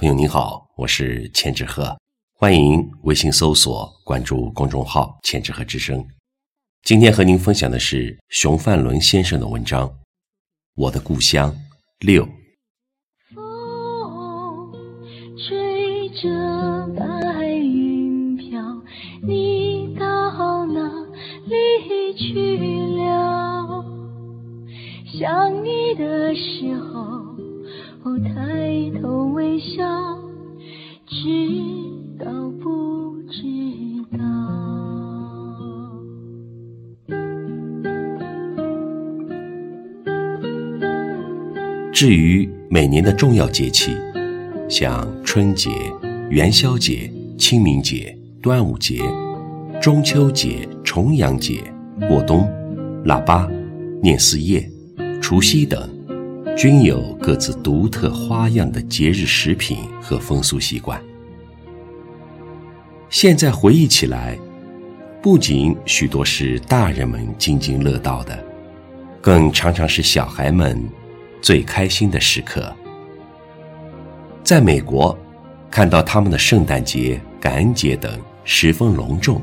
朋友您好，我是千纸鹤，欢迎微信搜索关注公众号“千纸鹤之声”。今天和您分享的是熊范伦先生的文章《我的故乡六》。风吹着白云飘，你到哪里去了？想你的时候，抬头微笑，知道不知道？至于每年的重要节气，像春节、元宵节、清明节、端午节、中秋节、重阳节、过冬、腊八、念四夜、除夕等，均有各自独特花样的节日食品和风俗习惯。现在回忆起来，不仅许多是大人们津津乐道的，更常常是小孩们最开心的时刻。在美国，看到他们的圣诞节、感恩节等十分隆重，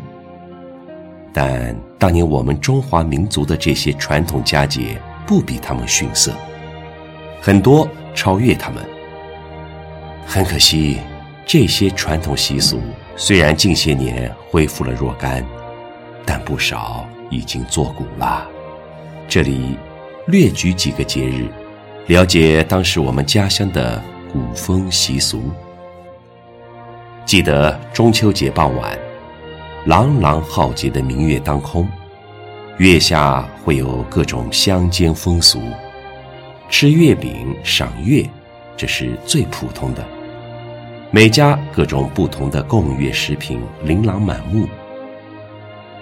但当年我们中华民族的这些传统佳节不比他们逊色，很多超越他们。很可惜，这些传统习俗虽然近些年恢复了若干，但不少已经作古了。这里略举几个节日，了解当时我们家乡的。古风习俗，记得中秋节傍晚，朗朗浩劫的明月当空，月下会有各种乡间风俗，吃月饼、赏月，这是最普通的。每家各种不同的供月食品琳琅满目。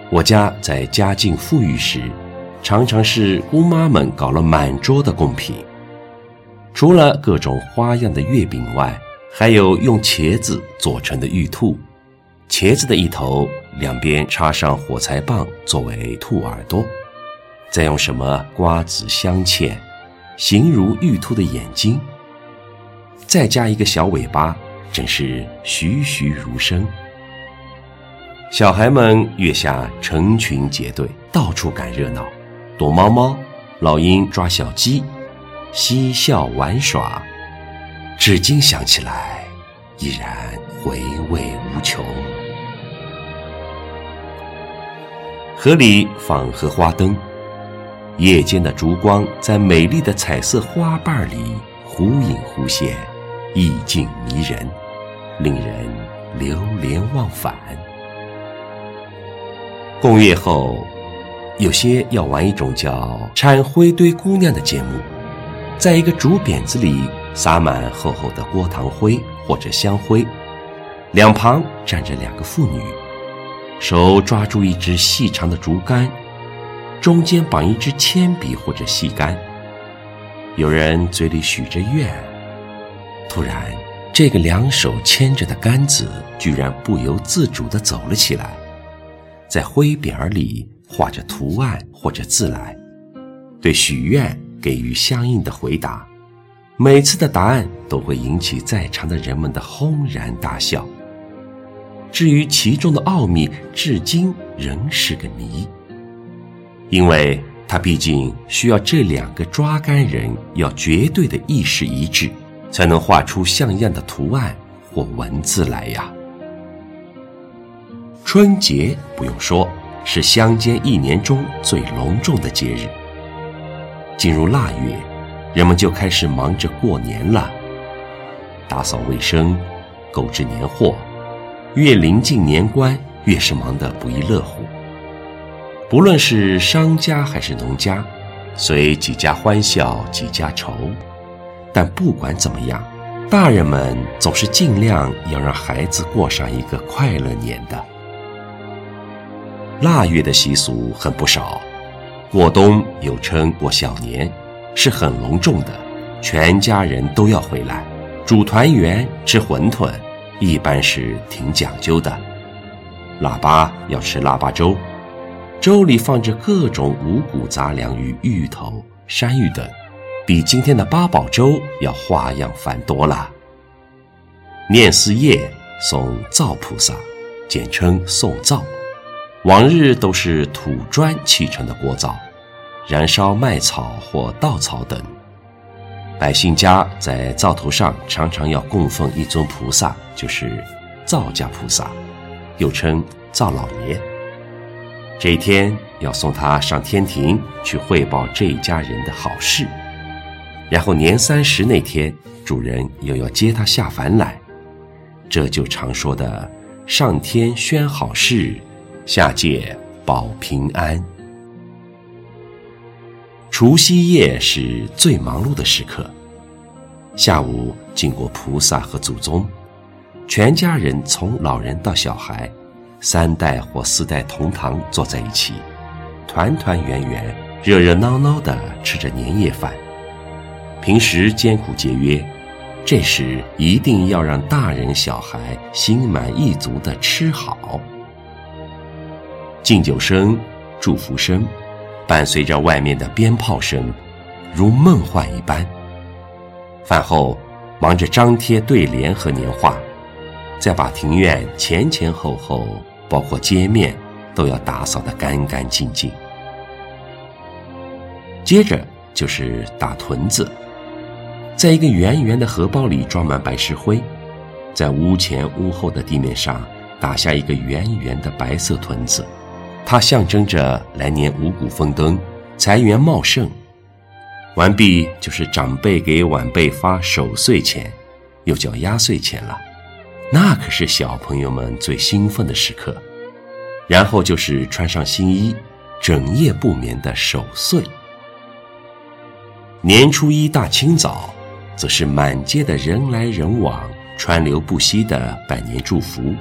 我家在家境富裕时，常常是姑妈们搞了满桌的贡品。除了各种花样的月饼外，还有用茄子做成的玉兔，茄子的一头两边插上火柴棒作为兔耳朵，再用什么瓜子镶嵌，形如玉兔的眼睛，再加一个小尾巴，真是栩栩如生。小孩们月下成群结队，到处赶热闹，躲猫猫，老鹰抓小鸡。嬉笑玩耍，至今想起来，依然回味无穷。河里放荷花灯，夜间的烛光在美丽的彩色花瓣里忽隐忽现，意境迷人，令人流连忘返。共月后，有些要玩一种叫“掺灰堆姑娘”的节目。在一个竹匾子里撒满厚厚的锅糖灰或者香灰，两旁站着两个妇女，手抓住一支细长的竹竿，中间绑一支铅笔或者细杆。有人嘴里许着愿，突然，这个两手牵着的杆子居然不由自主地走了起来，在灰匾里画着图案或者字来，对许愿。给予相应的回答，每次的答案都会引起在场的人们的轰然大笑。至于其中的奥秘，至今仍是个谜，因为它毕竟需要这两个抓杆人要绝对的意识一致，才能画出像样的图案或文字来呀。春节不用说，是乡间一年中最隆重的节日。进入腊月，人们就开始忙着过年了，打扫卫生，购置年货。越临近年关，越是忙得不亦乐乎。不论是商家还是农家，虽几家欢笑几家愁，但不管怎么样，大人们总是尽量要让孩子过上一个快乐年的。腊月的习俗很不少。过冬又称过小年，是很隆重的，全家人都要回来，煮团圆，吃馄饨，一般是挺讲究的。腊八要吃腊八粥，粥里放着各种五谷杂粮与芋头、山芋等，比今天的八宝粥要花样繁多了。念四夜送灶菩萨，简称送灶。往日都是土砖砌成的锅灶，燃烧麦草或稻草等。百姓家在灶头上常常要供奉一尊菩萨，就是灶家菩萨，又称灶老爷。这一天要送他上天庭去汇报这一家人的好事，然后年三十那天，主人又要接他下凡来，这就常说的上天宣好事。下界保平安。除夕夜是最忙碌的时刻，下午经过菩萨和祖宗，全家人从老人到小孩，三代或四代同堂坐在一起，团团圆圆、热热闹闹的吃着年夜饭。平时艰苦节约，这时一定要让大人小孩心满意足的吃好。敬酒声、祝福声，伴随着外面的鞭炮声，如梦幻一般。饭后，忙着张贴对联和年画，再把庭院前前后后，包括街面，都要打扫得干干净净。接着就是打屯子，在一个圆圆的荷包里装满白石灰，在屋前屋后的地面上打下一个圆圆的白色屯子。它象征着来年五谷丰登，财源茂盛。完毕就是长辈给晚辈发守岁钱，又叫压岁钱了，那可是小朋友们最兴奋的时刻。然后就是穿上新衣，整夜不眠的守岁。年初一大清早，则是满街的人来人往，川流不息的拜年祝福，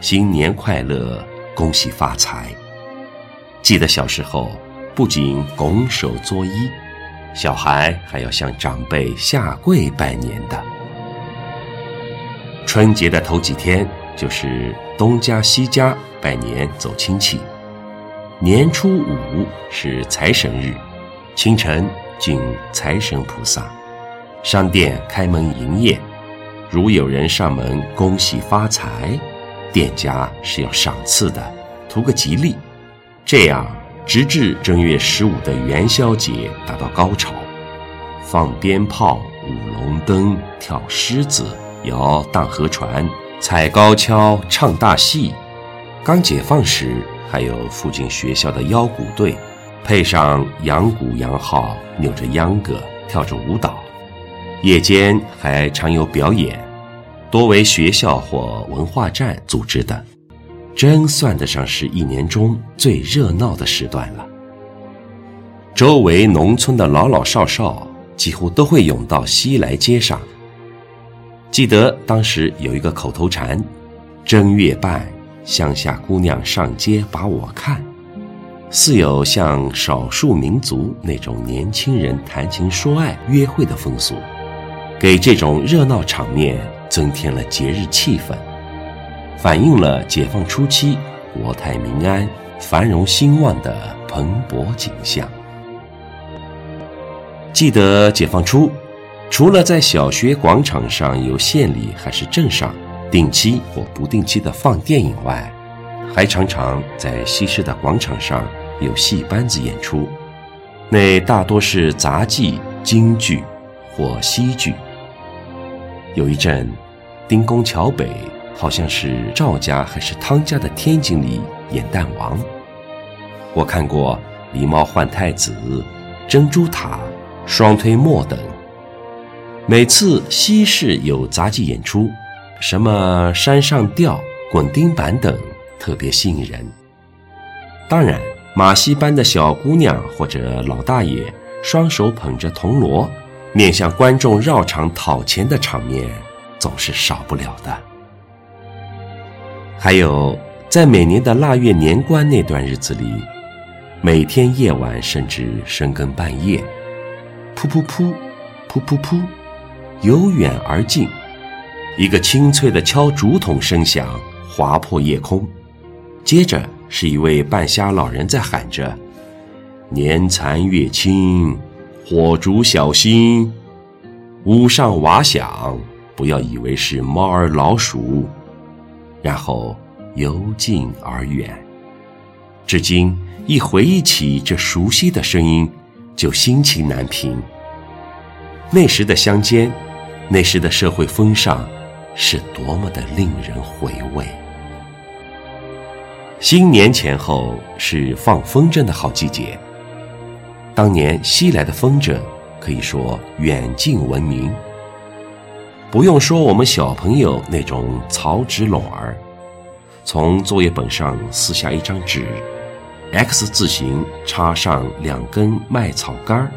新年快乐。恭喜发财！记得小时候，不仅拱手作揖，小孩还要向长辈下跪拜年的。春节的头几天就是东家西家拜年走亲戚。年初五是财神日，清晨敬财神菩萨，商店开门营业，如有人上门恭喜发财。店家是要赏赐的，图个吉利，这样直至正月十五的元宵节达到高潮，放鞭炮、舞龙灯、跳狮子、摇荡河船、踩高跷、唱大戏。刚解放时，还有附近学校的腰鼓队，配上羊鼓羊号，扭着秧歌，跳着舞蹈。夜间还常有表演。多为学校或文化站组织的，真算得上是一年中最热闹的时段了。周围农村的老老少少几乎都会涌到西来街上。记得当时有一个口头禅：“正月半，乡下姑娘上街把我看。”似有像少数民族那种年轻人谈情说爱、约会的风俗，给这种热闹场面。增添了节日气氛，反映了解放初期国泰民安、繁荣兴旺的蓬勃景象。记得解放初，除了在小学广场上有县里还是镇上定期或不定期的放电影外，还常常在西市的广场上有戏班子演出，那大多是杂技、京剧或戏剧。有一阵，丁公桥北好像是赵家还是汤家的天井里演蛋王。我看过狸猫换太子、珍珠塔、双推磨等。每次西市有杂技演出，什么山上吊、滚钉板等，特别吸引人。当然，马戏班的小姑娘或者老大爷双手捧着铜锣。面向观众绕场讨钱的场面，总是少不了的。还有，在每年的腊月年关那段日子里，每天夜晚甚至深更半夜，噗噗噗，噗噗噗，由远而近，一个清脆的敲竹筒声响划破夜空，接着是一位半瞎老人在喊着：“年残月清。”火烛小心，屋上瓦响，不要以为是猫儿老鼠，然后由近而远。至今一回忆起这熟悉的声音，就心情难平。那时的乡间，那时的社会风尚，是多么的令人回味。新年前后是放风筝的好季节，当年西来的风筝可以说远近闻名。不用说，我们小朋友那种草纸拢儿，从作业本上撕下一张纸，X 字形插上两根麦草杆儿，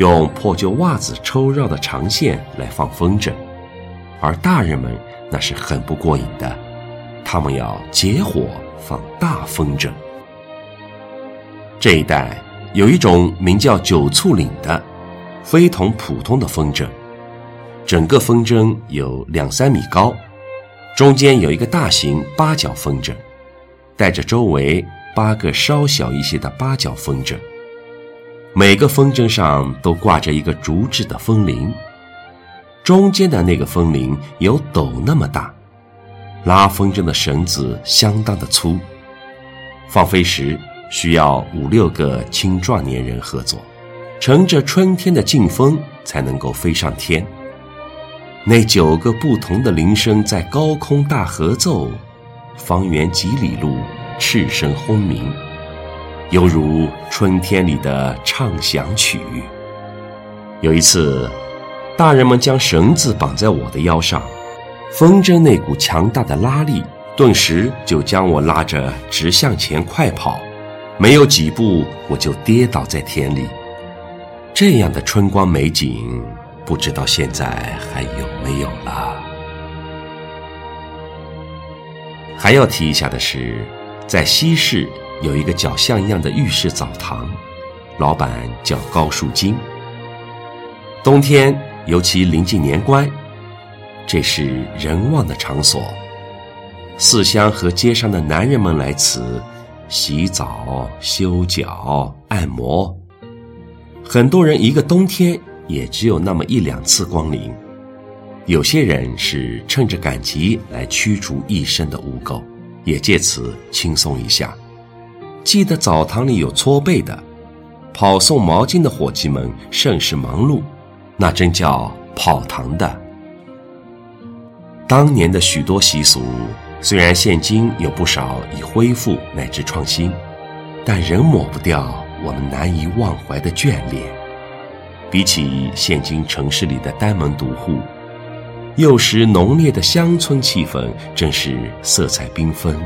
用破旧袜子抽绕的长线来放风筝。而大人们那是很不过瘾的，他们要结伙放大风筝。这一带有一种名叫九簇岭的，非同普通的风筝。整个风筝有两三米高，中间有一个大型八角风筝，带着周围八个稍小一些的八角风筝。每个风筝上都挂着一个竹制的风铃，中间的那个风铃有斗那么大，拉风筝的绳子相当的粗，放飞时需要五六个青壮年人合作，乘着春天的劲风才能够飞上天。那九个不同的铃声在高空大合奏，方圆几里路赤声轰鸣，犹如春天里的畅响曲。有一次，大人们将绳子绑在我的腰上，风筝那股强大的拉力，顿时就将我拉着直向前快跑，没有几步我就跌倒在田里。这样的春光美景。不知道现在还有没有了。还要提一下的是，在西市有一个较像样的浴室澡堂，老板叫高树金。冬天尤其临近年关，这是人旺的场所，四乡和街上的男人们来此洗澡、修脚、按摩，很多人一个冬天。也只有那么一两次光临，有些人是趁着赶集来驱逐一身的污垢，也借此轻松一下。记得澡堂里有搓背的，跑送毛巾的伙计们甚是忙碌，那真叫跑堂的。当年的许多习俗，虽然现今有不少已恢复乃至创新，但仍抹不掉我们难以忘怀的眷恋。比起现今城市里的单门独户，幼时浓烈的乡村气氛真是色彩缤纷。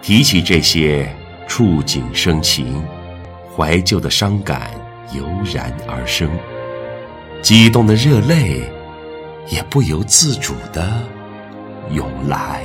提起这些，触景生情，怀旧的伤感油然而生，激动的热泪也不由自主地涌来。